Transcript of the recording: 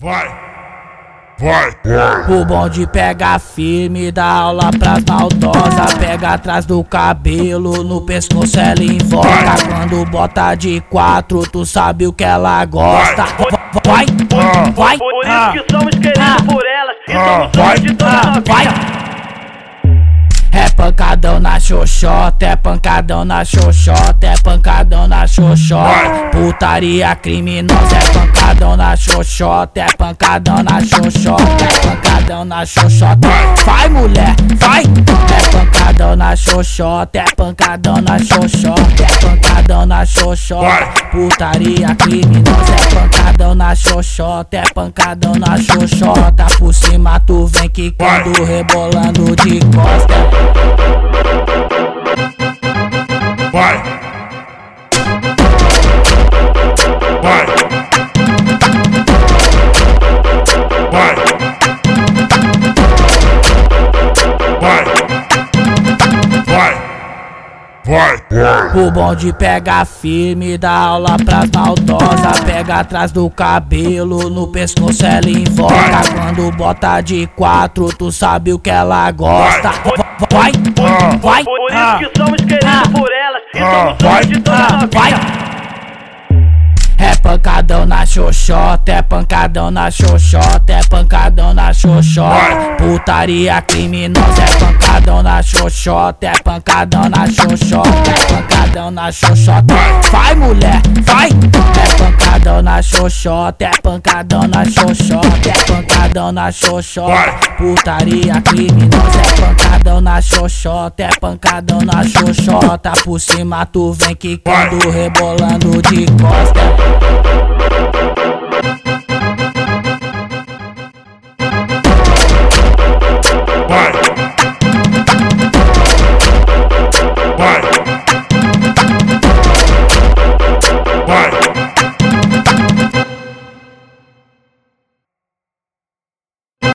Vai, vai, vai. O bonde pega firme, dá aula pras maldosas. Pega atrás do cabelo, no pescoço ela invoca. Quando bota de quatro, tu sabe o que ela gosta. Vai, vai, Por ah, isso que somos queridos por elas e somos vai, homens de toda ah, a vai. vida. É pancadão na xoxota, é pancadão na xoxota, é pancadão na xoxota. Putaria criminosa, é pancadão na xoxota, é pancadão na xoxota, é pancadão na xoxota. Vai mulher, vai! É pancadão na xoxota, é pancadão na xoxota, é pancadão na xoxota. Putaria criminosa, é pancadão na xoxota, é pancadão na xoxota. Por cima tu vem quicando, rebolando de costa. Vai. Vai. Vai. Vai. Vai. Vai. Vai. O bonde pega firme, dá aula pras maldosas. Pega atrás do cabelo, no pescoço ela invoca. Quando bota de quatro, tu sabe o que ela gosta. Vai, vai, Por ah, isso que somos queridos ah, por elas e vai, vai. É pancadão na xoxota, é pancadão na xoxota, é pancadão na xoxota. Putaria criminosa, é pancadão na xoxota, é pancadão na xoxota, é pancadão na xoxota. Vai mulher, vai! É pancadão na xoxota, é pancadão na xoxota, é pancadão na xoxota. Putaria criminosa, é pancadão na xoxota, é pancadão na xoxota. Por cima tu vem quicando, rebolando de costa. Why?